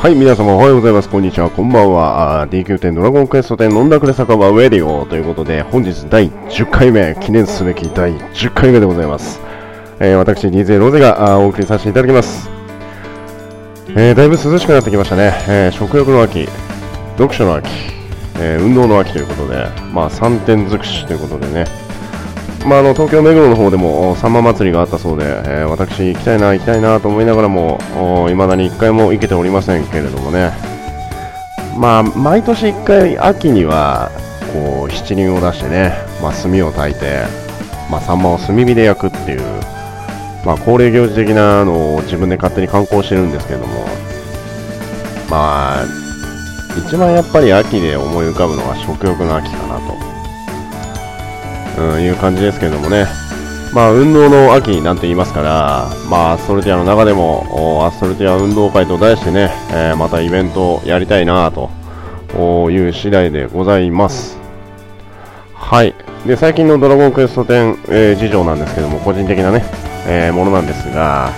はい、皆様おはようございます。こんにちは。こんばんは。DQ10 ドラゴンクエスト10飲んだくれ酒場ウェディオということで、本日第10回目、記念すべき第10回目でございます。えー、私、DJ ロゼがお送りさせていただきます。えー、だいぶ涼しくなってきましたね。えー、食欲の秋、読書の秋、え運動の秋ということで、まあ3点尽くしということでね、まあ、あの東京目黒の方でもさんま祭りがあったそうで、えー、私行きたいな行きたいなと思いながらもいまだに1回も行けておりませんけれどもね。まあ毎年1回秋にはこう七輪を出してね、まあ、炭を焚いて、まあ、サンマを炭火で焼くっていう、まあ、恒例行事的なのを自分で勝手に観光してるんですけれども。まあ一番やっぱり秋で思い浮かぶのは食欲の秋かなと。うん、いう感じですけれどもね、まあ、運動の秋なんて言いますから、まあ、アストルティアの中でも、アストルティア運動会と題してね、えー、またイベントをやりたいなという次第でございます。はい。で、最近のドラゴンクエスト10、えー、事情なんですけども、個人的なね、えー、ものなんですが、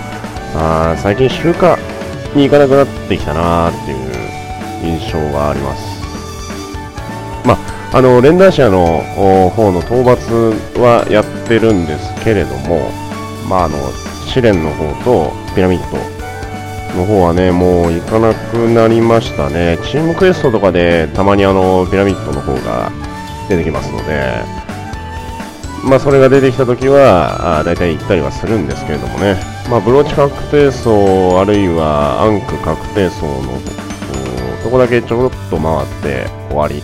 あ最近集荷に行かなくなってきたなっていう印象があります。まああの連弾社の方の討伐はやってるんですけれども、まあ、あの試練の方とピラミッドの方はね、もう行かなくなりましたね。チームクエストとかでたまにあのピラミッドの方が出てきますので、まあ、それが出てきたときは、あ大体行ったりはするんですけれどもね、まあ、ブローチ確定層、あるいはアンク確定層のとこだけちょろっと回って終わり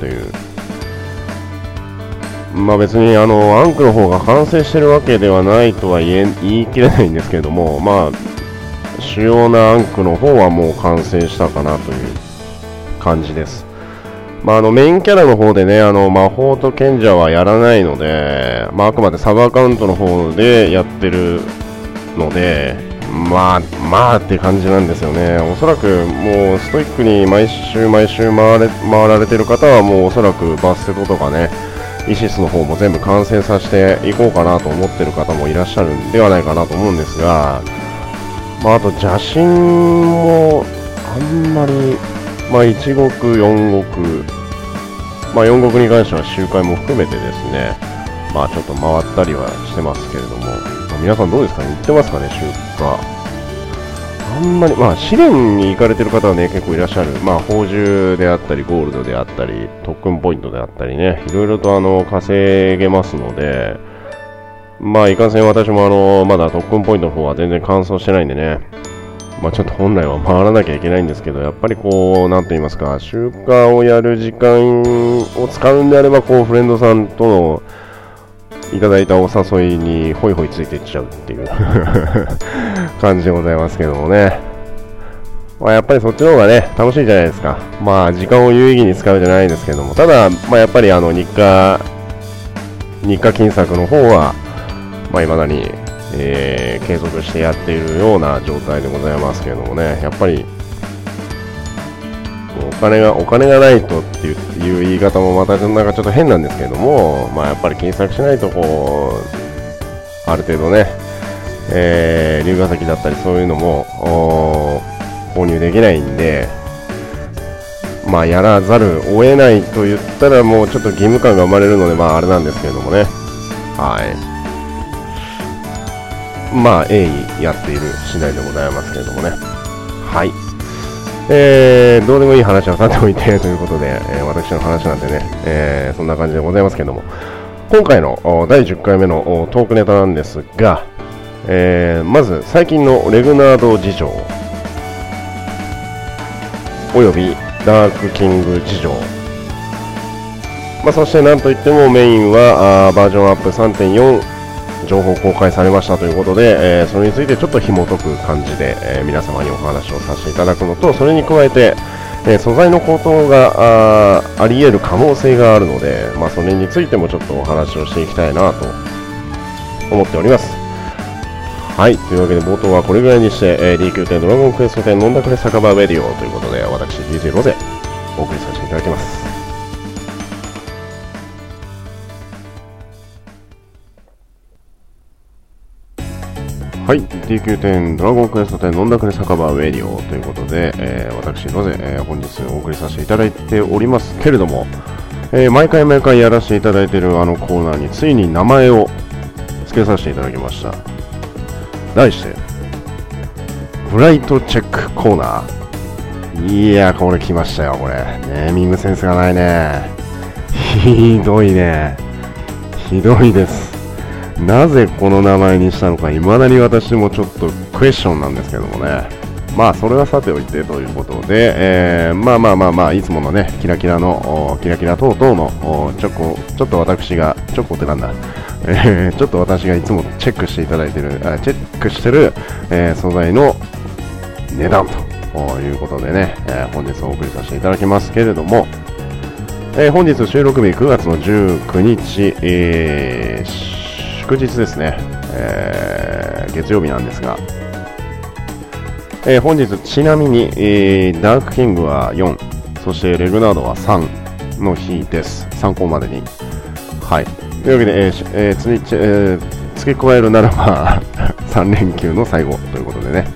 というまあ、別にあのアンクの方が完成してるわけではないとは言え言い切れないんですけれども、まあ、主要なアンクの方はもう完成したかなという感じです。まあ、あのメインキャラの方でね、あの魔法と賢者はやらないので、まあ、あくまでサブアカウントの方でやってるので、まあ、まあって感じなんですよね。おそらくもうストイックに毎週毎週回れ回られてる方はもうおそらくバステトとかね、イシスの方も全部完成させていこうかなと思ってる方もいらっしゃるんではないかなと思うんですが、まあ、あと邪神もあんまり、まあ、1国、4国、まあ、4国に関しては周回も含めてですね、まあ、ちょっと回ったりはしてますけれども、まあ、皆さんどうですかね？行ってますかね、周回。あんまり、まあ、試練に行かれてる方はね、結構いらっしゃる。まあ、宝珠であったり、ゴールドであったり、特訓ポイントであったりね、いろいろとあの、稼げますので、まあ、いかんせん私もあの、まだ特訓ポイントの方は全然完走してないんでね、まあ、ちょっと本来は回らなきゃいけないんですけど、やっぱりこう、なんと言いますか、集荷をやる時間を使うんであれば、こう、フレンドさんとの、いただいたお誘いにホイホイついていっちゃうっていう 感じでございますけどもね。まあ、やっぱりそっちの方がね、楽しいじゃないですか。まあ、時間を有意義に使うじゃないですけども、ただ、まあ、やっぱりあの、日課、日課金策の方は、まあ、未だに、えー、継続してやっているような状態でございますけどもね、やっぱり、お金が、お金がないとっていう言い方もまたなんかちょっと変なんですけれども、まあやっぱり金策しないとこう、ある程度ね、えー、龍ヶ崎だったりそういうのも購入できないんで、まあやらざるを得ないと言ったらもうちょっと義務感が生まれるので、まああれなんですけれどもね。はい。まあ、鋭意やっている次第でございますけれどもね。はい。えー、どうでもいい話はさておいてということで、えー、私の話なんてね、えー、そんな感じでございますけども、今回の第10回目のトークネタなんですが、えー、まず最近のレグナード事情、およびダークキング事情、まあ、そしてなんといってもメインはあバージョンアップ3.4情報公開されましたということで、えー、それについてちょっと紐解く感じで、えー、皆様にお話をさせていただくのと、それに加えて、えー、素材の高騰があり得る可能性があるので、まあ、それについてもちょっとお話をしていきたいなと思っております。はい。というわけで冒頭はこれぐらいにして、えー、DQ10 ドラゴンクエスト10飲んだくれ酒場レディオということで、私 DJ ロゼお送りさせていただきます。はい、DQ10 ドラゴンクエスト10飲んだくれ酒場ウェディオということで、えー、私、ロゼ、えー、本日お送りさせていただいておりますけれども、えー、毎回毎回やらせていただいているあのコーナーについに名前を付けさせていただきました。題して、フライトチェックコーナー。いや、これ来ましたよ、これ。ネーミングセンスがないね。ひどいね。ひどいです。なぜこの名前にしたのか、未だに私もちょっとクエスチョンなんですけどもね。まあ、それはさておいてということで、えー、まあまあまあまあ、いつものね、キラキラの、キラキラ等々の、ちょこ、ちょっと私が、チョコってなんだ、えー、ちょっと私がいつもチェックしていただいてる、あチェックしてる、えー、素材の値段ということでね、えー、本日お送りさせていただきますけれども、えー、本日収録日9月の19日、えー祝日ですね、えー、月曜日なんですが、えー、本日ちなみに、えー、ダークキングは4、そしてレグナードは3の日です。参考までに。はい。というわけで、えーえーつえー、付け加えるならば 3連休の最後ということでね。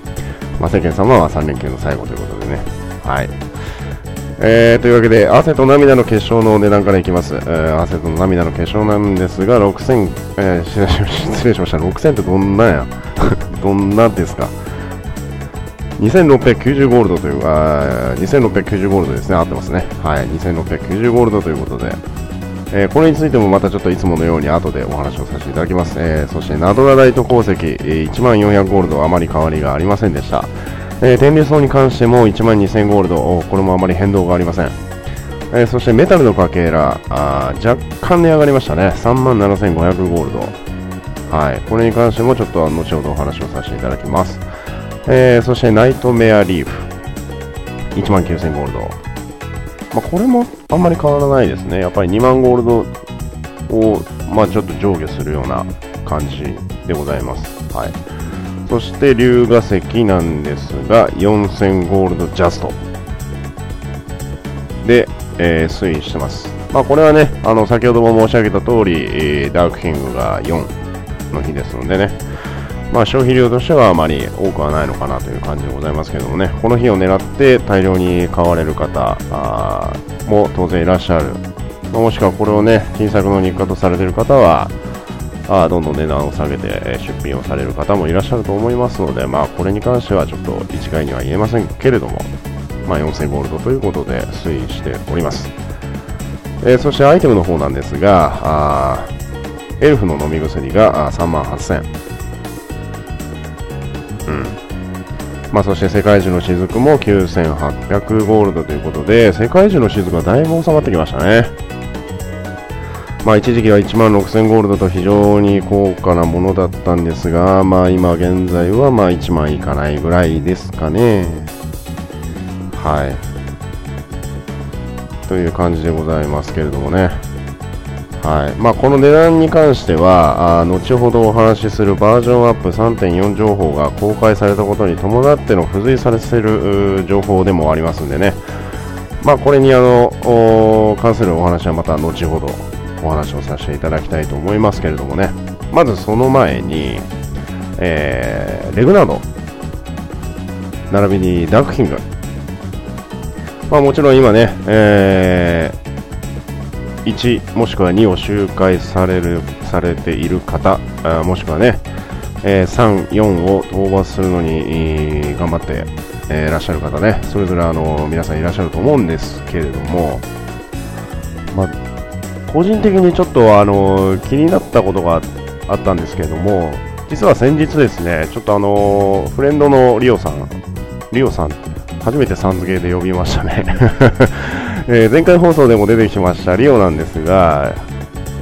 まあ、世間様は3連休の最後ということでね。はい。えー、というわけで、汗と涙の結晶の値段からいきます。えー、汗と涙の結晶なんですが、6000、えー、失礼しました。6000ってどんなや？どんなですか？2690ゴールドという、あ2690ゴールドですね。合ってますね。はい。2690ゴールドということで、えー、これについてもまたちょっといつものように後でお話をさせていただきます。えー、そして、ナドラライト鉱石、えー、1400ゴールドあまり変わりがありませんでした。えー、天竜層に関しても1万2000ゴールド、これもあまり変動がありません。えー、そしてメタルのかけら、あ若干値上がりましたね。3万7500ゴールド。はい。これに関してもちょっと後ほどお話をさせていただきます。えー、そしてナイトメアリーフ。1万9000ゴールド。まあ、これもあんまり変わらないですね。やっぱり2万ゴールドを、まあ、ちょっと上下するような感じでございます。はい。そして龍河石なんですが、4000ゴールドジャスト。で、えー、推移してます。まあ、これはね、あの先ほども申し上げた通り、えー、ダークキングが4の日ですのでね、まあ、消費量としてはあまり多くはないのかなという感じでございますけどもね、この日を狙って大量に買われる方も当然いらっしゃる、もしくはこれをね、金策の日課とされている方は、あどんどん値段を下げて出品をされる方もいらっしゃると思いますので、まあ、これに関してはちょっと一概には言えませんけれども、まあ、4000ゴールドということで推移しております。えー、そしてアイテムの方なんですが、あエルフの飲み薬が3万8000。うん。まあ、そして世界中の雫も9800ゴールドということで、世界中の雫がだいぶ収まってきましたね。まあ、一時期は1万6000ゴールドと非常に高価なものだったんですが、まあ、今現在はまあ1万いかないぐらいですかね。はい。という感じでございますけれどもね。はいまあ、この値段に関してはあ後ほどお話しするバージョンアップ3.4情報が公開されたことに伴っての付随されている情報でもありますんでね、まあ、これにあの関するお話はまた後ほどお話をさせていただきたいと思いますけれどもね、まずその前に、えー、レグナード、並びにダークキング、まあ、もちろん今ね、えー、1もしくは2を周回されるされている方、あもしくはね、えー、3、4を討伐するのに頑張って、えー、いらっしゃる方ね、それぞれあの皆さんいらっしゃると思うんですけれども、まあ個人的にちょっとあの気になったことがあったんですけれども、実は先日ですね、ちょっとあのフレンドのリオさん、リオさん、初めてさん付けで呼びましたね。え、前回放送でも出てきましたリオなんですが、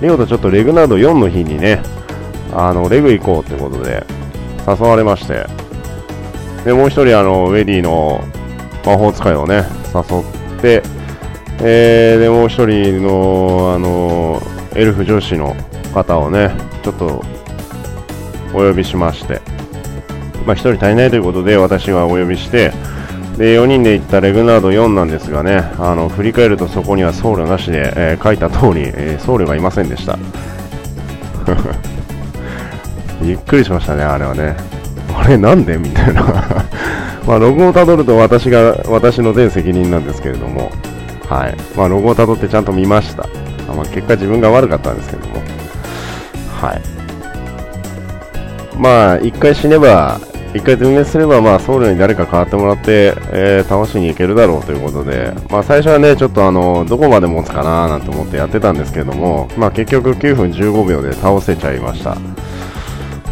リオとちょっとレグナード4の日にね、あのレグ行こうということで誘われまして、でもう一人あのウェディの魔法使いをね、誘って、えー、でもう一人の、あのエルフ女子の方をね、ちょっとお呼びしまして、まあ、1人足りないということで私がお呼びして、で4人で行ったレグナード4なんですがね、あの振り返るとそこには僧侶なしで、えー、書いた通り、えー、僧侶がいませんでした。びっくりしましたね、あれはね。あれなんで？みたいな。まあ、ログをたどると私が、私の全責任なんですけれども、はい。まあ、ログをたどってちゃんと見ました。まあ、結果自分が悪かったんですけども、はい。まあ、一回死ねば、一回全滅すれば、まあ、僧侶に誰か代わってもらって、えー、倒しに行けるだろうということで、まあ、最初はね、ちょっとあの、どこまで持つかななんて思ってやってたんですけども、まあ、結局9分15秒で倒せちゃいました。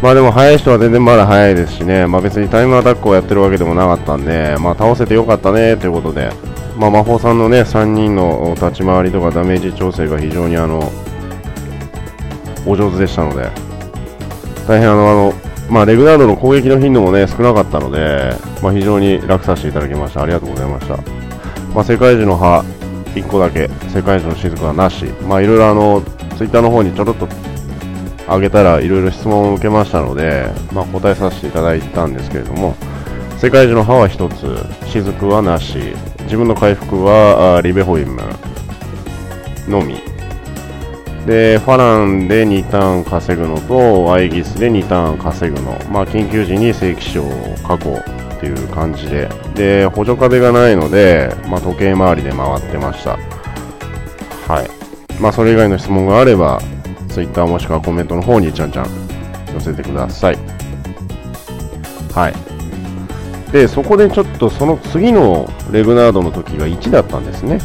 まあでも速い人は全然まだ速いですしね、まあ別にタイムアタックをやってるわけでもなかったんで、まあ倒せてよかったねということで、まあ魔法さんのね、3人の立ち回りとかダメージ調整が非常にあの、お上手でしたので、大変あの、あの、まあレグナードの攻撃の頻度もね、少なかったので、まあ非常に楽させていただきました。ありがとうございました。まあ世界樹の葉、1個だけ、世界樹の雫はなし、まあいろいろあの、ツイッターの方にちょろっとあげたらいろいろ質問を受けましたので、まあ、答えさせていただいたんですけれども世界中の歯は1つ雫はなし自分の回復はリベホイムのみ。でファランで2ターン稼ぐのとアイギスで2ターン稼ぐの、まあ、緊急時に正規賞を確保っていう感じで。で補助壁がないので、まあ、時計回りで回ってました。はい。まあそれ以外の質問があれば Twitter もしくはコメントの方にちゃんちゃん寄せてください。はい。で、そこでちょっとその次のレグナードの時が1だったんですね。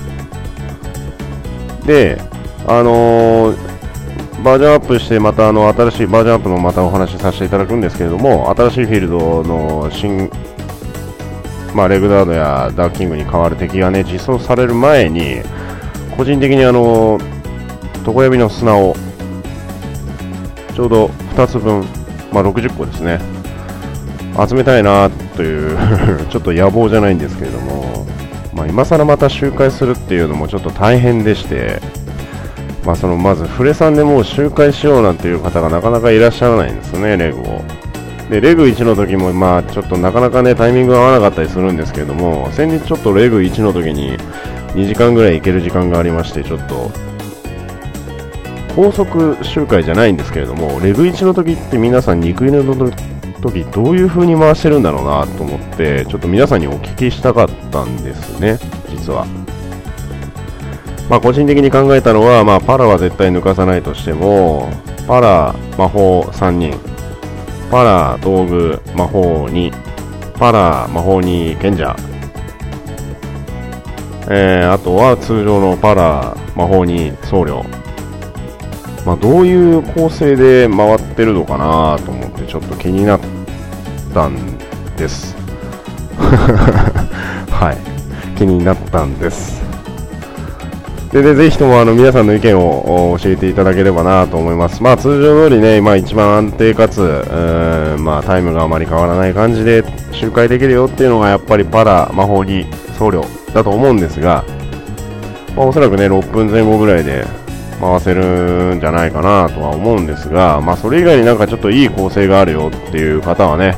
で、あのー、バージョンアップして、またあの新しいバージョンアップのまたお話しさせていただくんですけれども、新しいフィールドの新、まあ、レグナードやダーキングに変わる敵がね、実装される前に、個人的にあの、床闇の砂をちょうど2つ分、まあ、60個ですね、集めたいなという ちょっと野望じゃないんですけれども、まあ、今更また周回するっていうのもちょっと大変でして、まあ、そのまず、フレさんでもう周回しようなんていう方がなかなかいらっしゃらないんですね、レグを。で、レグ1の時も、まあ、ちょっとなかなかね、タイミングが合わなかったりするんですけれども、先日ちょっとレグ1の時に2時間ぐらい行ける時間がありまして、ちょっと高速周回じゃないんですけれども、レグ1の時って皆さん肉犬の時時どういう風に回してるんだろうなと思って、ちょっと皆さんにお聞きしたかったんですね、実は。まあ個人的に考えたのは、まあパラは絶対抜かさないとしても、パラ、魔法3人、パラ、道具、魔法2、パラ、魔法2、賢者、えー、あとは通常のパラ、魔法2、僧侶、まあ、どういう構成で回ってるのかなと思ってちょっと気になったんです。はい。気になったんです。ででぜひともあの皆さんの意見を教えていただければなと思います。まあ通常通りね、今一番安定かつ、まあタイムがあまり変わらない感じで周回できるよっていうのがやっぱりパラ、魔法技、僧侶だと思うんですが、まあ、おそらくね、6分前後ぐらいで回せるんじゃないかなとは思うんですが、まあ、それ以外になんかちょっといい構成があるよっていう方はね、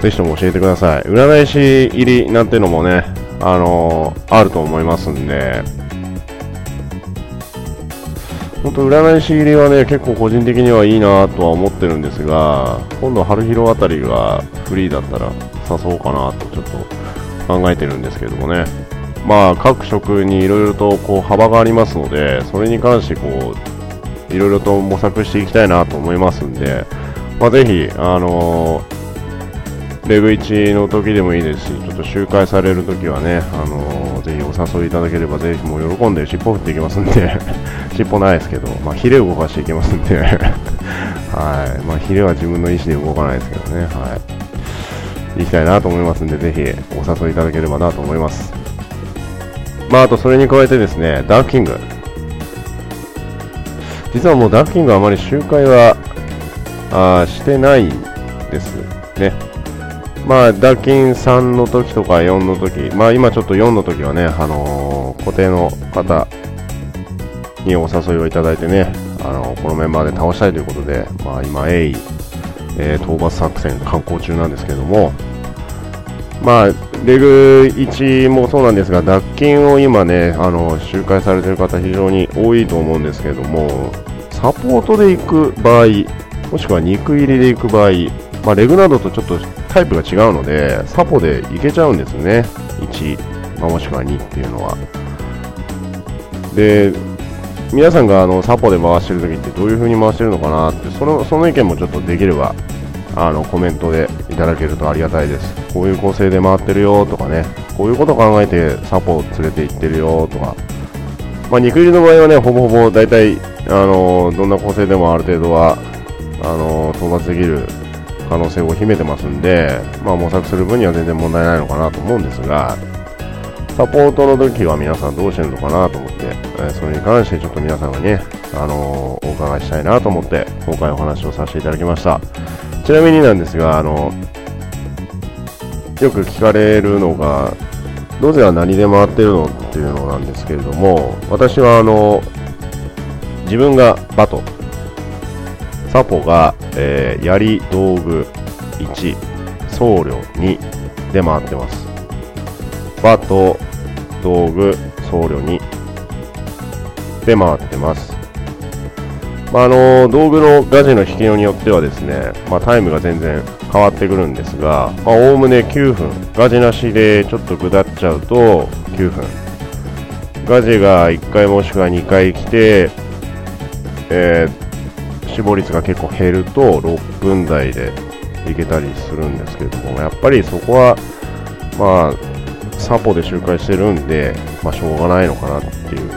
ぜひとも教えてください。占い師入りなんてのもね、あのー、あると思いますんで、本当占い師入りはね、結構個人的にはいいなとは思ってるんですが、今度春広あたりがフリーだったら誘おうかなとちょっと考えてるんですけどもね。まあ、各職にいろいろとこう幅がありますので、それに関してこういろいろと模索していきたいなと思いますんで、まあ、ぜひ、あのー、レグ1の時でもいいですし、ちょっと周回される時はね、あのー、ぜひお誘いいただければ、ぜひもう喜んで尻尾振っていきますんで 尻尾ないですけど、まあ、ヒレ動かしていきますんで はい。まあ、ヒレは自分の意思で動かないですけどね、はい。行きたいなと思いますんで、ぜひお誘いいただければなと思います。まあ、あとそれに加えてですね、ダークキング。実はもうダークキングはあまり周回はあしてないですね。まあ、ダキン3の時とか4の時、まあ今ちょっと4の時はね、あのー、固定の方にお誘いをいただいてね、あのー、このメンバーで倒したいということで、まあ今、鋭意、えー、討伐作戦観光中なんですけども、まあ、レグ1もそうなんですが、脱菌を今ね、あの周回されている方、非常に多いと思うんですけども、サポートで行く場合、もしくは肉入りで行く場合、まあ、レグナードとちょっとタイプが違うので、サポでいけちゃうんですね。1、まあ、もしくは2っていうのは。で、皆さんがあのサポで回してる時ってどういう風に回してるのかなって、そのその意見もちょっとできればあのコメントでいただけるとありがたいです。こういう構成で回ってるよとかね、こういうこと考えてサポを連れて行ってるよとか、まあ、肉入りの場合はね、ほぼほぼ大体、あのどんな構成でもある程度はあの到達できる可能性を秘めてますんで、まあ、模索する分には全然問題ないのかなと思うんですが、サポートの時は皆さんどうしてるのかなと思って、え、それに関してちょっと皆さんがね、あのー、お伺いしたいなと思って、今回お話をさせていただきました。ちなみになんですが、あのよく聞かれるのが、ロゼは何で回ってるのっていうのなんですけれども、私はあの自分がバト、サポが、えー、槍、道具1、僧侶2で回ってます。バト、道具、僧侶2で回ってます。まあ、あの道具のガジの引きによってはですね、まあ、タイムが全然変わってくるんですが、おおむね9分、ガジなしでちょっと下っちゃうと9分、ガジが1回もしくは2回来て、えー、死亡率が結構減ると6分台でいけたりするんですけれども、やっぱりそこは、まあ、サポで周回してるんで、まあ、しょうがないのかなっていう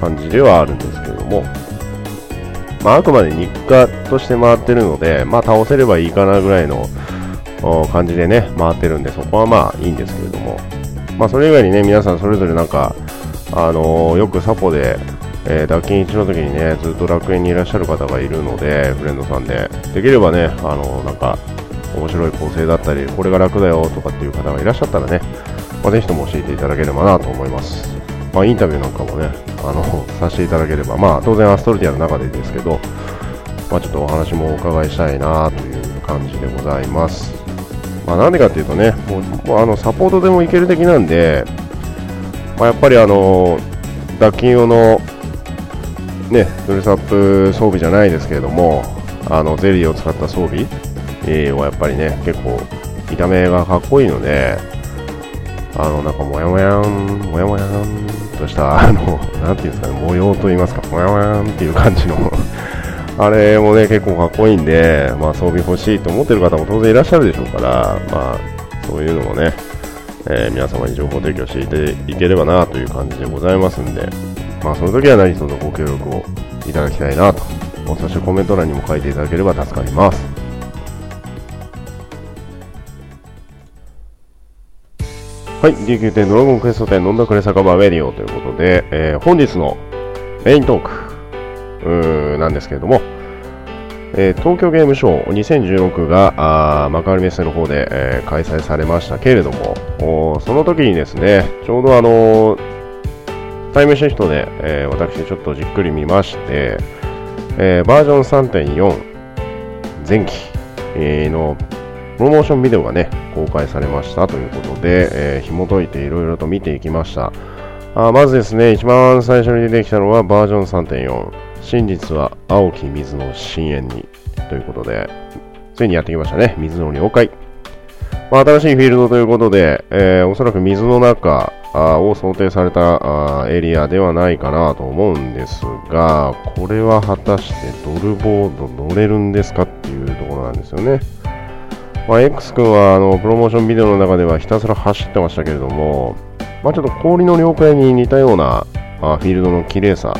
感じではあるんですけれども、まあ、あくまで日課として回ってるので、まあ、倒せればいいかなぐらいの感じでね、回ってるんで、そこはまあいいんですけれども、まあ、それ以外にね、皆さんそれぞれなんか、あのー、よくサポで、えー、脱筋1の時にね、ずっと楽園にいらっしゃる方がいるので、フレンドさんで、できればね、あの、なんか、面白い構成だったり、これが楽だよとかっていう方がいらっしゃったらね、まあ、ぜひとも教えていただければなと思います。まあ、インタビューなんかもね、あの、させていただければ、まあ、当然アストルティアの中でですけど、まあ、ちょっとお話もお伺いしたいなという感じでございます。まあ、なんでかっていうとね、もう、もうあの、サポートでもいける的なんで、まあ、やっぱりあの、脱筋用の、ね、ドレスアップ装備じゃないですけれども、あの、ゼリーを使った装備、えー、はやっぱりね、結構、見た目がかっこいいので、あの、なんか、もやもやん、もやもやんとした、あの、なんていうんですかね、模様といいますか、もやもやんっていう感じの あれもね、結構かっこいいんで、まあ、装備欲しいと思ってる方も当然いらっしゃるでしょうから、まあ、そういうのもね、えー、皆様に情報提供していければなという感じでございますんで、まあ、その時は何卒ご協力をいただきたいなと、そしてコメント欄にも書いていただければ助かります。はい、D9 点ドラゴンクエスト店飲んだくれ酒場ウェディオということで、えー、本日のメイントークうなんですけれども、えー、東京ゲームショー2016があ幕張メッセの方で、えー、開催されましたけれども、その時にですね、ちょうどあのー、タイムシフトで、えー、私ちょっとじっくり見まして、えー、バージョン3.4前期、のプロモーションビデオがね、公開されましたということで、えー、紐解いていろいろと見ていきました。あまずですね、一番最初に出てきたのはバージョン3.4。真実は青き水の深淵に。ということで、ついにやってきましたね。水の了解。まあ、新しいフィールドということで、えー、おそらく水の中を想定されたエリアではないかなと思うんですが、これは果たしてドルボード乗れるんですかっていうところなんですよね。まあ、X 君はあのプロモーションビデオの中ではひたすら走ってましたけれども、まあ、ちょっと氷の了解に似たようなあフィールドの綺麗さ、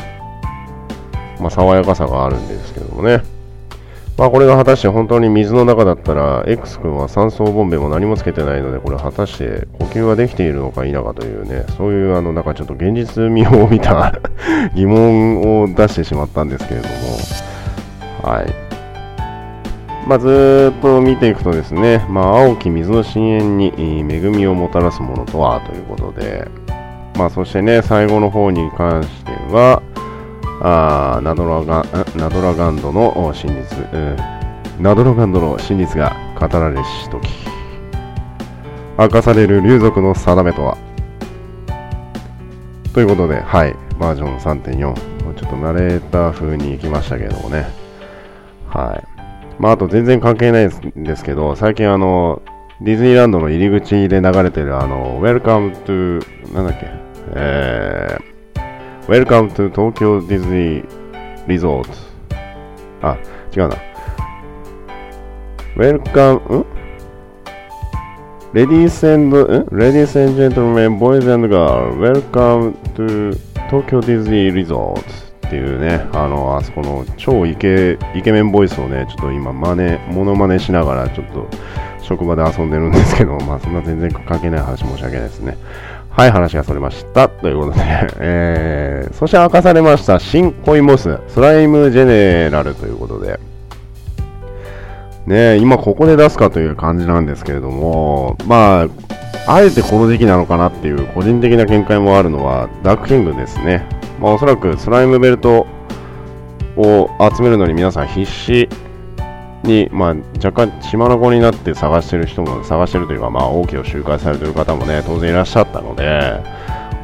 まあ、爽やかさがあるんですけどもね。まあ、これが果たして本当に水の中だったら、X 君は酸素ボンベも何もつけてないので、これ果たして呼吸はできているのか否かというね、そういうあの、なんかちょっと現実味を帯びた 疑問を出してしまったんですけれども、はい。まあ、ずっと見ていくとですね、まあ、青き水の深淵に恵みをもたらすものとはということで、まあ、そしてね、最後の方に関しては、あナドラガナドラガンドの真実、うん、ナドラガンドの真実が語られしとき、明かされる竜族の定めとは。ということで、はい、バージョン3.4、ちょっとナレーター風に行きましたけどもね、はい。まあ、あと全然関係ないんですけど、最近あの、ディズニーランドの入り口で流れてるあの、Welcome to、なんだっけ、えー、Welcome to 東京ディズニーリゾート。あ、違うな。Welcome, ん？Ladies and, ん？Ladies and gentlemen, boys and girls, welcome to 東京ディズニーリゾート。っていうね、あの、あそこの超イケイケメンボイスをね、ちょっと今、真似、モノマネしながら、ちょっと職場で遊んでるんですけど、まあ、そんな全然関係ない話申し訳ないですね。はい、話がそれました。ということで、えー、そして明かされました新コインボス、スライムジェネラルということで、ね今ここで出すかという感じなんですけれども、まあ、あえてこの時期なのかなっていう個人的な見解もあるのはダークキングですね。まあ、おそらくスライムベルトを集めるのに皆さん必死に、まあ、若干血眼になって探してる人も探してるというか、まあ、王家を周回されてる方もね当然いらっしゃったので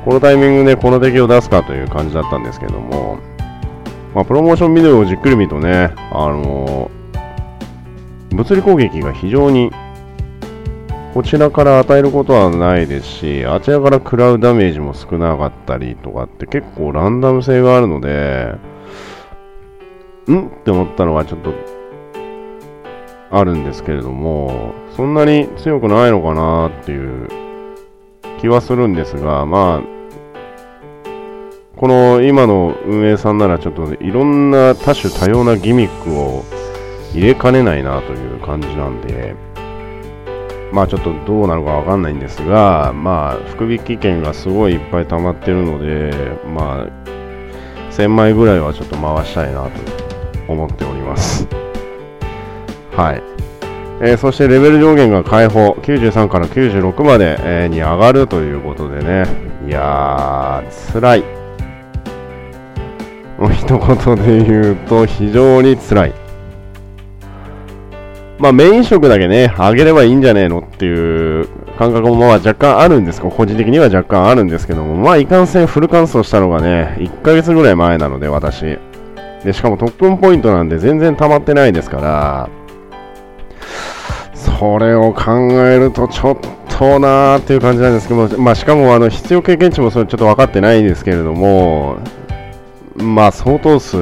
このタイミングでこの敵を出すかという感じだったんですけども、まあ、プロモーションビデオをじっくり見るとね、あのー、物理攻撃が非常にこちらから与えることはないですし、あちらから食らうダメージも少なかったりとかって結構ランダム性があるので、ん？って思ったのはちょっとあるんですけれども、そんなに強くないのかなっていう気はするんですが、まあ、この今の運営さんならちょっといろんな多種多様なギミックを入れかねないなという感じなんで、まあちょっとどうなるかわかんないんですが、まあ福引券がすごいいっぱい溜まってるので、まあ1000枚ぐらいはちょっと回したいなと思っております。はい。えー、そしてレベル上限が解放、93から96まで、えー、に上がるということでね、いやー、辛い。一言で言うと、非常に辛い。まあメイン色だけね、上げればいいんじゃねえのっていう感覚もまあ若干あるんです個人的には若干あるんですけども、まあいかんせんフル乾燥したのがね、1ヶ月ぐらい前なので私。で、しかも特訓ポイントなんで全然溜まってないですから、それを考えるとちょっとなーっていう感じなんですけど、まあしかもあの必要経験値もそれちょっと分かってないんですけれども、まあ相当数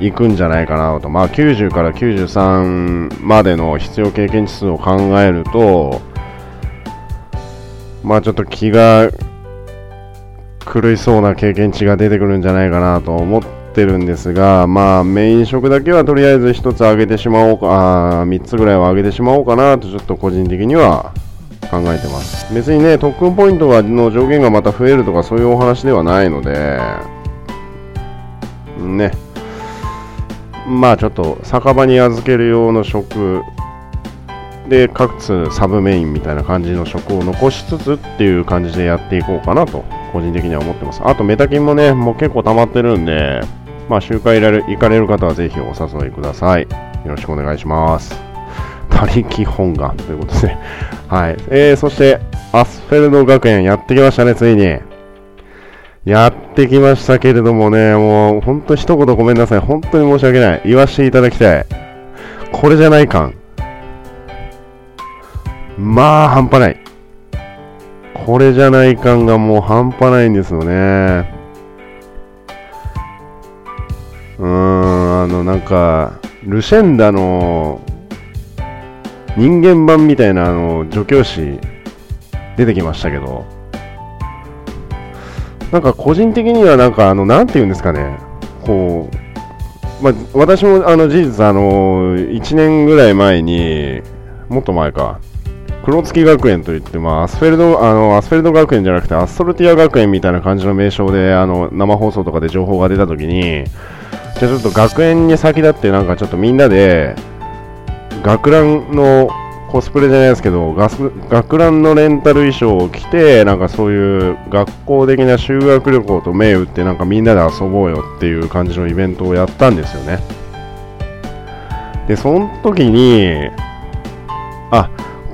行くんじゃないかなと、まあ、90から93までの必要経験値数を考えると、まあちょっと気が狂いそうな経験値が出てくるんじゃないかなと思っててるんですが、まあメイン食だけはとりあえず1つ上げてしまおうか、あ3つぐらいは上げてしまおうかなとちょっと個人的には考えてます。別にね、特訓ポイントの上限がまた増えるとかそういうお話ではないので、ね、まあちょっと酒場に預ける用の食でかつサブメインみたいな感じの食を残しつつっていう感じでやっていこうかなと個人的には思ってますあとメタキンもねもう結構溜まってるんでまあ集会行かれる方はぜひお誘いくださいよろしくお願いします他力本願ということで はい、えー、そしてアスフェルド学園やってきましたねついにやってきましたけれどもね、もう本当一言ごめんなさい。本当に申し訳ない。言わせていただきたい。これじゃない感。まあ、半端ない。これじゃない感がもう半端ないんですよね。うん、あの、なんか、ルシェンダの人間版みたいなあの助教師出てきましたけど、なんか個人的にはなんかあのなんていうんですかね。こう、まあ、私もあの事実あの1年ぐらい前にもっと前か。黒月学園といって、まあ、アスフェルドあのアスフェルド学園じゃなくてアストルティア学園みたいな感じの名称であの生放送とかで情報が出た時にじゃあちょっと学園に先立ってなんかちょっとみんなで学ランのコスプレじゃないですけど、学ランのレンタル衣装を着て、なんかそういう学校的な修学旅行と銘打って、なんかみんなで遊ぼうよっていう感じのイベントをやったんですよね。で、その時に、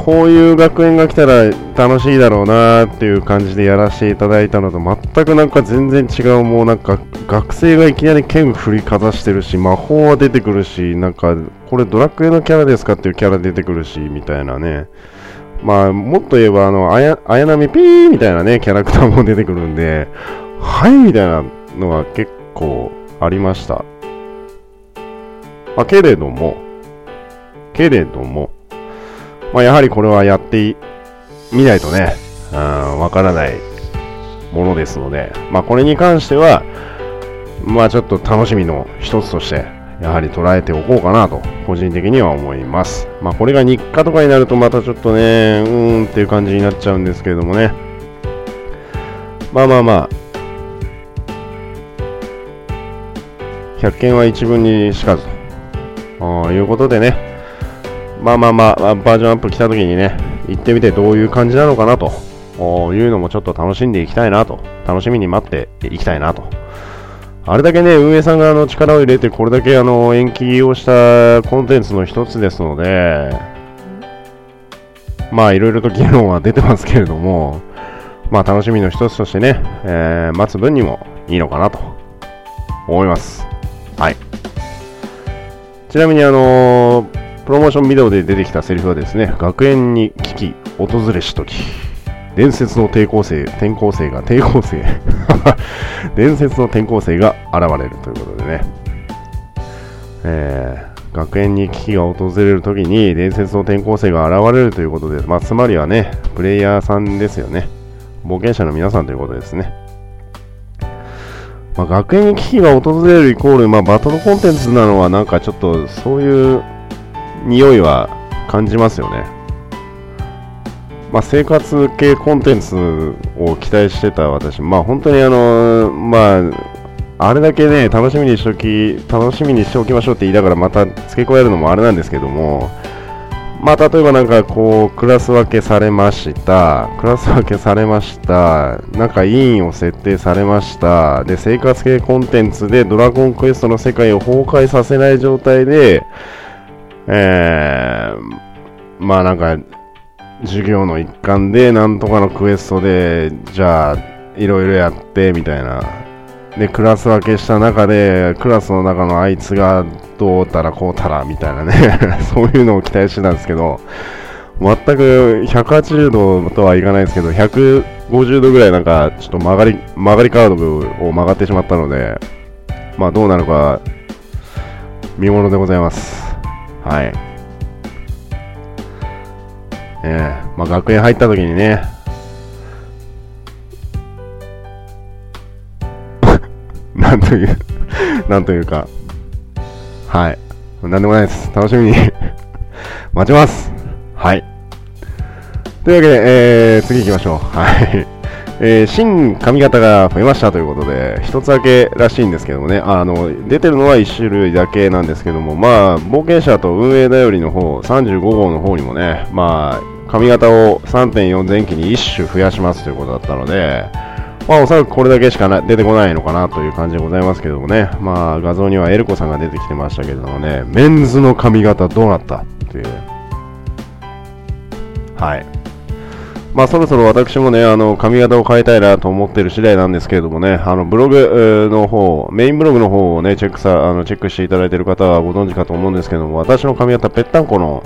こういう学園が来たら楽しいだろうなっていう感じでやらせていただいたのと全くなんか全然違うもうなんか学生がいきなり剣振りかざしてるし魔法は出てくるしなんかこれドラクエのキャラですかっていうキャラ出てくるしみたいなね。まあもっと言えばあの綾波ピーみたいなねキャラクターも出てくるんではいみたいなのが結構ありました。あ、けれどもけれどもまあ、やはりこれはやってみないとね、わからないものですので、まあ、これに関しては、まあ、ちょっと楽しみの一つとして、やはり捉えておこうかなと、個人的には思います。まあ、これが日課とかになると、またちょっとね、うーんっていう感じになっちゃうんですけれどもね。まあまあまあ、100件は一分にしかずということでね、まあまあまあ、バージョンアップ来た時にね、行ってみてどういう感じなのかなというのもちょっと楽しんでいきたいなと、楽しみに待っていきたいなと。あれだけね、運営さんがあの力を入れて、これだけあの延期をしたコンテンツの一つですので、まあいろいろと議論は出てますけれども、まあ楽しみの一つとしてね、えー、待つ分にもいいのかなと思います。はい。ちなみにあのープロモーションビデオで出てきたセリフはですね、学園に危機訪れしとき、伝説の抵抗生、転校生が、抵抗生 伝説の転校生が現れるということでね、えー、学園に危機が訪れるときに伝説の転校生が現れるということで、まあ、つまりはね、プレイヤーさんですよね。冒険者の皆さんということですね。まあ、学園に危機が訪れるイコール、まあ、バトルコンテンツなのはなんかちょっとそういう匂いは感じますよね。まあ、生活系コンテンツを期待してた私、まあ、本当にあの、まあ、あれだけね、楽しみにしておき、楽しみにしておきましょうって言いながらまた付け加えるのもあれなんですけども、まあ、例えばなんかこう、クラス分けされました、クラス分けされました、なんか委員を設定されました、で、生活系コンテンツでドラゴンクエストの世界を崩壊させない状態で、えー、まあなんか、授業の一環で、なんとかのクエストで、じゃあ、いろいろやって、みたいな。で、クラス分けした中で、クラスの中のあいつがどうたらこうたら、みたいなね そういうのを期待してたんですけど、全く180度とはいかないですけど、150度ぐらいなんか、ちょっと曲がり、曲がりカードを曲がってしまったので、まあどうなるか、見ものでございます。はい。えー、まあ、学園入った時にね、なんというなんというか、はい。なんでもないです。楽しみに待ちます。はい。というわけで、えー、次行きましょう。はい。えー、新髪型が増えましたということで、一つだけらしいんですけどもね、あの、出てるのは1種類だけなんですけども、まあ、冒険者と運営だよりの方、35号の方にもね、まあ、髪型を3.4前期に1種増やしますということだったので、まあ、おそらくこれだけしかな出てこないのかなという感じでございますけどもね、まあ、画像にはエルコさんが出てきてましたけれどもね、メンズの髪型どうなったっていう。はい。まあ、そろそろ私もね、あの、髪型を変えたいなと思ってる次第なんですけれどもね、あの、ブログの方、メインブログの方をね、チェックさ、あの、チェックしていただいている方はご存知かと思うんですけども、私の髪型、ぺったんこの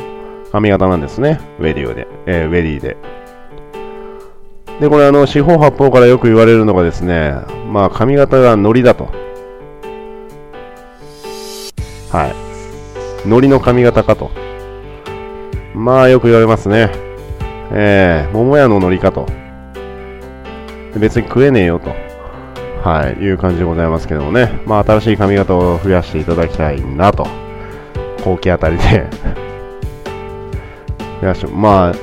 髪型なんですね。ウェディオで、えー、ウェディで。で、これあの、四方八方からよく言われるのがですね、まあ、髪型がノリだと。はい。ノリの髪型かと。まあ、よく言われますね。えー、桃屋の海苔かと。別に食えねえよと。はい、いう感じでございますけどもね。まあ、新しい髪型を増やしていただきたいなと。後期あたりで やし、まあ、ウ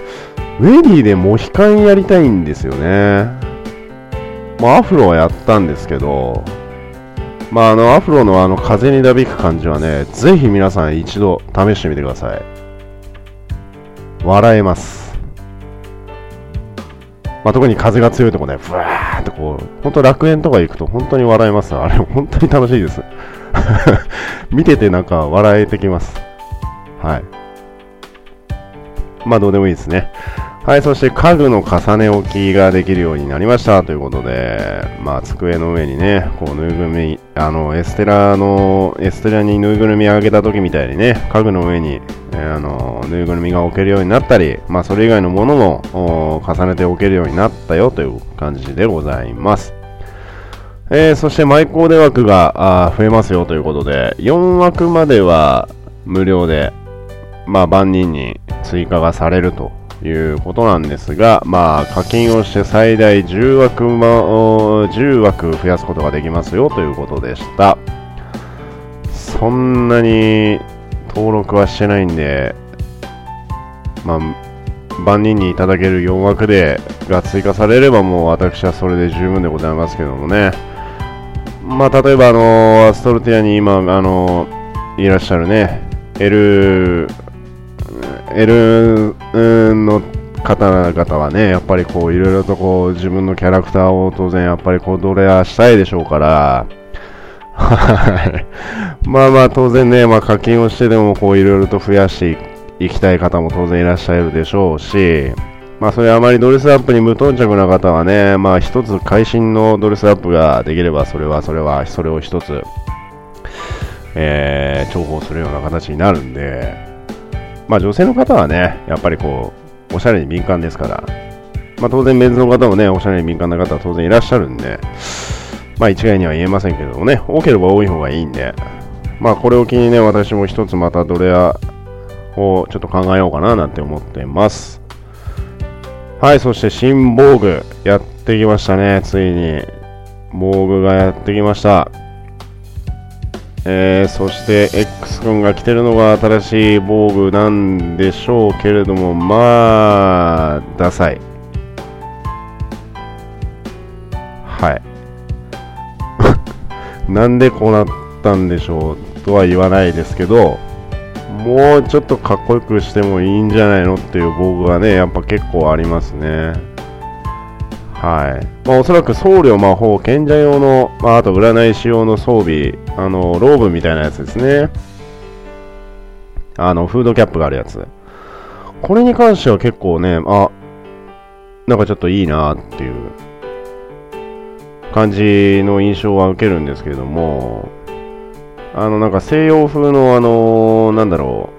ェディでモヒカンやりたいんですよね。まあ、アフロはやったんですけど、まあ、あの、アフロのあの、風になびく感じはね、ぜひ皆さん一度試してみてください。笑えます。まあ、特に風が強いとこね、ふわーってこう、本当楽園とか行くと本当に笑えます。あれ、本当に楽しいです。見ててなんか笑えてきます。はい。まあどうでもいいですね。はい、そして家具の重ね置きができるようになりましたということで、まあ机の上にね、こうぬいぐるみ、あの、エステラの、エステラにぬいぐるみをあげた時みたいにね、家具の上に、えー、あの、ぬいぐるみが置けるようになったり、まあそれ以外のものも重ねて置けるようになったよという感じでございます。えー、そしてマイコーデ枠が増えますよということで、4枠までは無料で、まあ万人に追加がされるということなんですが、まあ、課金をして最大10枠,、ま、10枠増やすことができますよということでした。そんなに登録はしてないんで、まあ、万人にいただける4枠でが追加されればもう私はそれで十分でございますけどもね。まあ、例えばあのアストルティアに今、あのいらっしゃるね、L、L の方々はね、やっぱりこう、いろいろとこう、自分のキャラクターを当然やっぱりこう、ドレアしたいでしょうから、はい。まあまあ当然ね、まあ課金をしてでもこう、いろいろと増やしていきたい方も当然いらっしゃるでしょうし、まあそれあまりドレスアップに無頓着な方はね、まあ一つ会心のドレスアップができれば、それはそれは、それを一つ、えー、重宝するような形になるんで、まあ女性の方はね、やっぱりこう、おしゃれに敏感ですから、まあ当然メンズの方もね、おしゃれに敏感な方は当然いらっしゃるんで、まあ一概には言えませんけどもね、多ければ多い方がいいんで、まあこれを機にね、私も一つまたドレアをちょっと考えようかななんて思ってます。はい、そして新防具やってきましたね、ついに。防具がやってきました。えー、そして X 君が着てるのが新しい防具なんでしょうけれども、まあ、ダサい。はい。なんでこうなったんでしょうとは言わないですけど、もうちょっとかっこよくしてもいいんじゃないのっていう防具がね、やっぱ結構ありますね。はい。まあ、おそらく僧侶、魔法、賢者用の、まあ、あと占い師用の装備、あの、ローブみたいなやつですね。あの、フードキャップがあるやつ。これに関しては結構ね、あ、なんかちょっといいなっていう感じの印象は受けるんですけれども、あの、なんか西洋風のあのなんだろ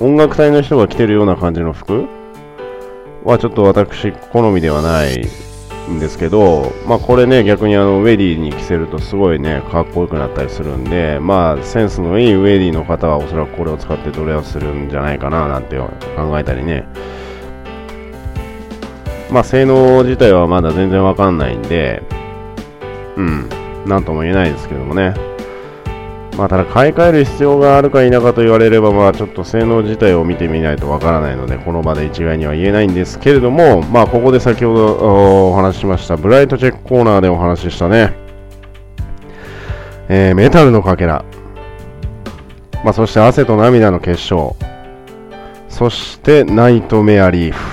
う、音楽隊の人が着てるような感じの服はちょっと私好みではないんですけど、まあ、これね、逆にあのウェディに着せるとすごいね、かっこよくなったりするんで、まあ、センスのいいウェディの方はおそらくこれを使ってドレアするんじゃないかななんて考えたりね。まあ、性能自体はまだ全然わかんないんで、うん、なんとも言えないですけどもね。まあ、ただ買い替える必要があるか否かと言われれば、まあ、ちょっと性能自体を見てみないとわからないので、この場で一概には言えないんですけれども、まあ、ここで先ほどお話ししました、ブライトチェックコーナーでお話ししたね、えー、メタルのかけら、まあ、そして汗と涙の結晶、そしてナイトメアリーフ、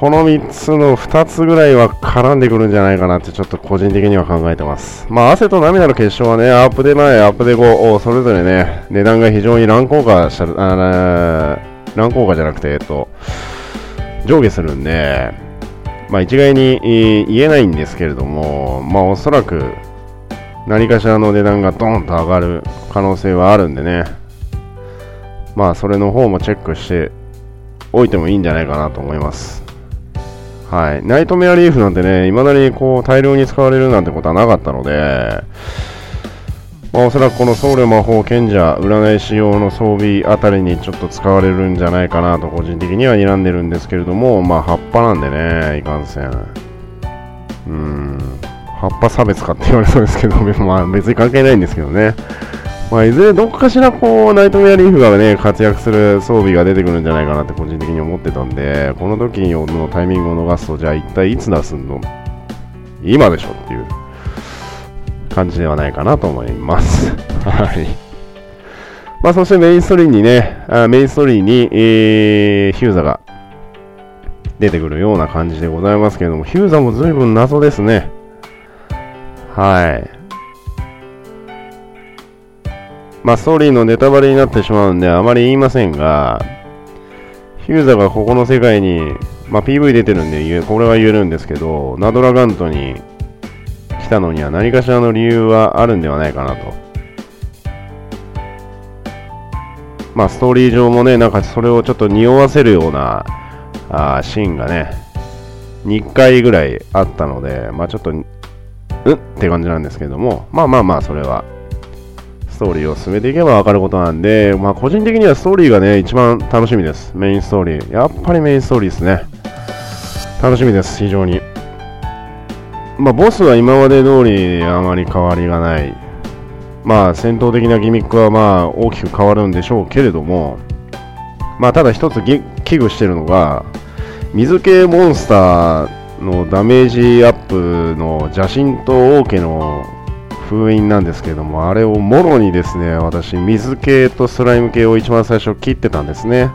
この3つの2つぐらいは絡んでくるんじゃないかなってちょっと個人的には考えてます。まあ、汗と涙の結晶はね、アップで前、アップで後、それぞれね、値段が非常に乱高下した、あ乱高下じゃなくて、えっと、上下するんで、まあ、一概に言えないんですけれども、まあ、おそらく何かしらの値段がドーンと上がる可能性はあるんでね、まあ、それの方もチェックしておいてもいいんじゃないかなと思います。はい。ナイトメアリーフなんてね、未だにこう大量に使われるなんてことはなかったので、まあ、おそらくこの僧侶魔法賢者占い師用の装備あたりにちょっと使われるんじゃないかなと個人的には睨んでるんですけれども、まあ葉っぱなんでね、いかんせん。うん。葉っぱ差別かって言われそうですけど、まあ別に関係ないんですけどね。まあ、いずれどこかしらこう、ナイトメアリーフがね、活躍する装備が出てくるんじゃないかなって個人的に思ってたんで、この時のタイミングを逃すと、じゃあ一体いつ出すの？今でしょっていう感じではないかなと思います。はい。まあ、そしてメインストーリーにね、あメインストーリーに、えー、ヒューザが出てくるような感じでございますけれども、ヒューザも随分謎ですね。はい。まあ、ストーリーのネタバレになってしまうんで、あまり言いませんが、ヒューザがここの世界に、まあ、PV 出てるんで、これは言えるんですけど、ナドラガントに来たのには何かしらの理由はあるんではないかなと。まあ、ストーリー上もね、なんかそれをちょっと匂わせるようなあシーンがね、2回ぐらいあったので、まあちょっと、うんって感じなんですけども、まあまあまあ、それは、トーリーを進めていけば分かることなんで、まあ個人的にはストーリーがね、一番楽しみです。メインストーリー。やっぱりメインストーリーですね。楽しみです、非常に。まあボスは今まで通りあまり変わりがないまあ戦闘的なギミックはまあ大きく変わるんでしょうけれども、まあただ一つ危惧してるのが、水系モンスターのダメージアップの邪神と王家の封印なんですけども、あれをもろにですね、私、水系とスライム系を一番最初切ってたんですね。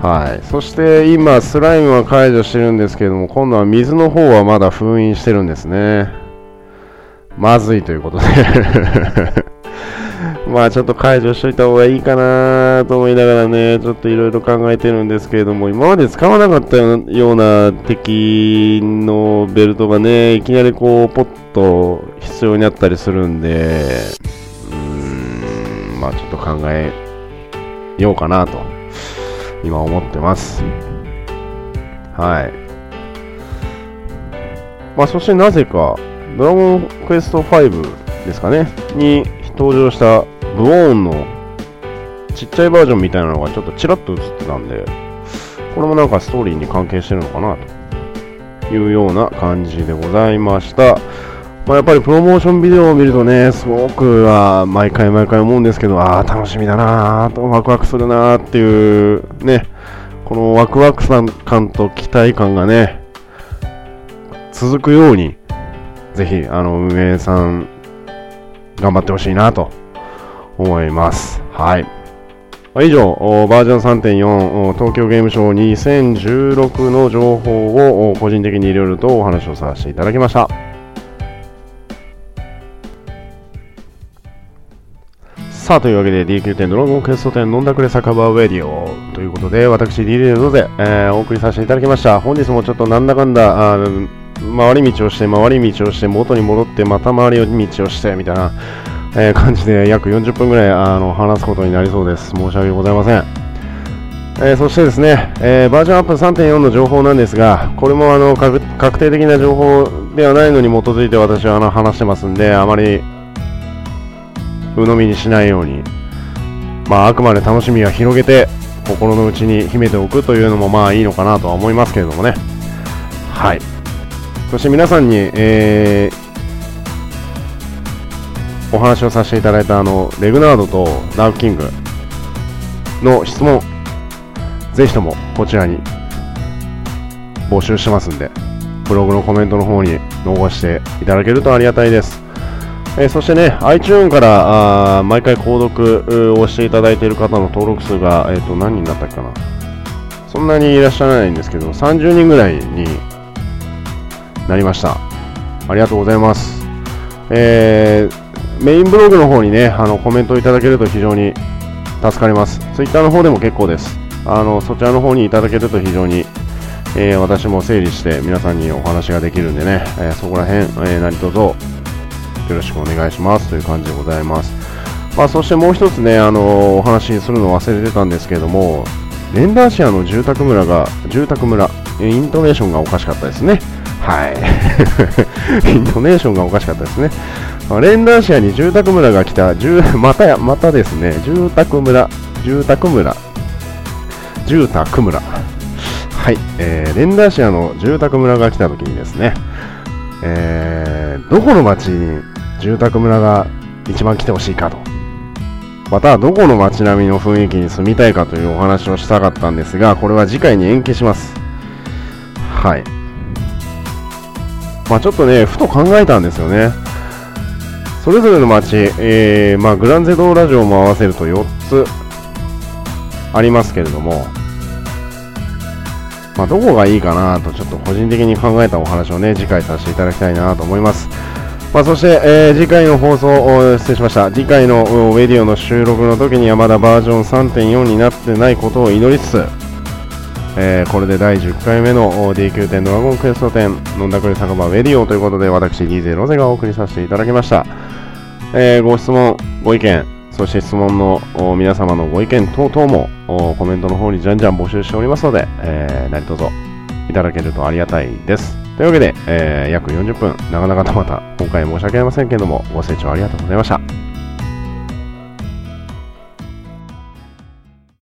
はい。そして今、スライムは解除してるんですけども、今度は水の方はまだ封印してるんですね。まずいということでまあちょっと解除しといた方がいいかなと思いながらね、ちょっといろいろ考えてるんですけれども、今まで使わなかったような敵のベルトがね、いきなりこう、ポッと必要になったりするんで、うーん、まあちょっと考えようかなと、今思ってます。はい。まあそしてなぜか、ドラゴンクエスト5ですかね、に登場したブオーンのちっちゃいバージョンみたいなのがちょっとちらっと映ってたんで、これもなんかストーリーに関係してるのかなというような感じでございました。まあ、やっぱりプロモーションビデオを見るとね、すごくは毎回毎回思うんですけど、ああ、楽しみだなーと、ワクワクするなーっていうね、このワクワクさん感と期待感がね、続くように、ぜひ、あの、運営さん、頑張ってほしいなと思います。はい。以上、バージョン3.4東京ゲームショウ2016の情報を個人的にいろいろとお話をさせていただきました。さあ、というわけで DQ10 ドラゴンクエスト10飲んだくれ酒場ウェディオということで、私 DJ ロゼ、えー、お送りさせていただきました。本日もちょっとなんだかんだ、あ回り道をして、回り道をして、元に戻って、また回り道をして、みたいな、えー、感じで約40分ぐらいあの話すことになりそうです。申し訳ございません。えー、そしてですね、えー、バージョンアップ3.4の情報なんですが、これもあの確定的な情報ではないのに基づいて私はあの話してますんで、あまり鵜呑みにしないように、まあ、あくまで楽しみは広げて、心の内に秘めておくというのもまあいいのかなとは思いますけれどもね。はい。そして皆さんに、えー、お話をさせていただいたあのレグナードとダークキングの質問、ぜひともこちらに募集してますんで、ブログのコメントの方に残していただけるとありがたいです。えー、そしてね、iTune からあ毎回購読をしていただいている方の登録数が、えー、と何人だったかな。そんなにいらっしゃらないんですけど、30人ぐらいになりました。ありがとうございます。えー、メインブログの方にね、あのコメントいただけると非常に助かります。ツイッターの方でも結構です。あのそちらの方にいただけると非常に、えー、私も整理して皆さんにお話ができるんでね、えー、そこら辺、えー、何卒よろしくお願いしますという感じでございます。まあ、そしてもう一つね、あのお話しするの忘れてたんですけども、レンダーシアの住宅村が、住宅村、イントネーションがおかしかったですね。はい。イントネーションがおかしかったですね。レンダーシアに住宅村が来た、またや、またですね、住宅村、住宅村、住宅村。はい、えー、レンダーシアの住宅村が来た時にですね、えー、どこの町に住宅村が一番来てほしいかと。また、どこの街並みの雰囲気に住みたいかというお話をしたかったんですが、これは次回に延期します。はい。まあ、ちょっとね、ふと考えたんですよね。それぞれの街、えー、まあ、グランゼドーラ城も合わせると4つありますけれども、まあ、どこがいいかなと、ちょっと個人的に考えたお話をね、次回させていただきたいなと思います。まあ、そして、えー、次回の放送、失礼しました。次回のウェディオの収録の時にはまだバージョン3.4になってないことを祈りつつ、えー、これで第10回目の DQ 店ドラゴンクエスト店飲んだくれ酒場ウェディオということで私 DJ ロゼがお送りさせていただきました。えー、ご質問、ご意見、そして質問の皆様のご意見等々もコメントの方にじゃんじゃん募集しておりますので、えー、何卒いただけるとありがたいです。というわけで、えー、約40分、長々とまた今回申し訳ありませんけれども、ご清聴ありがとうございました。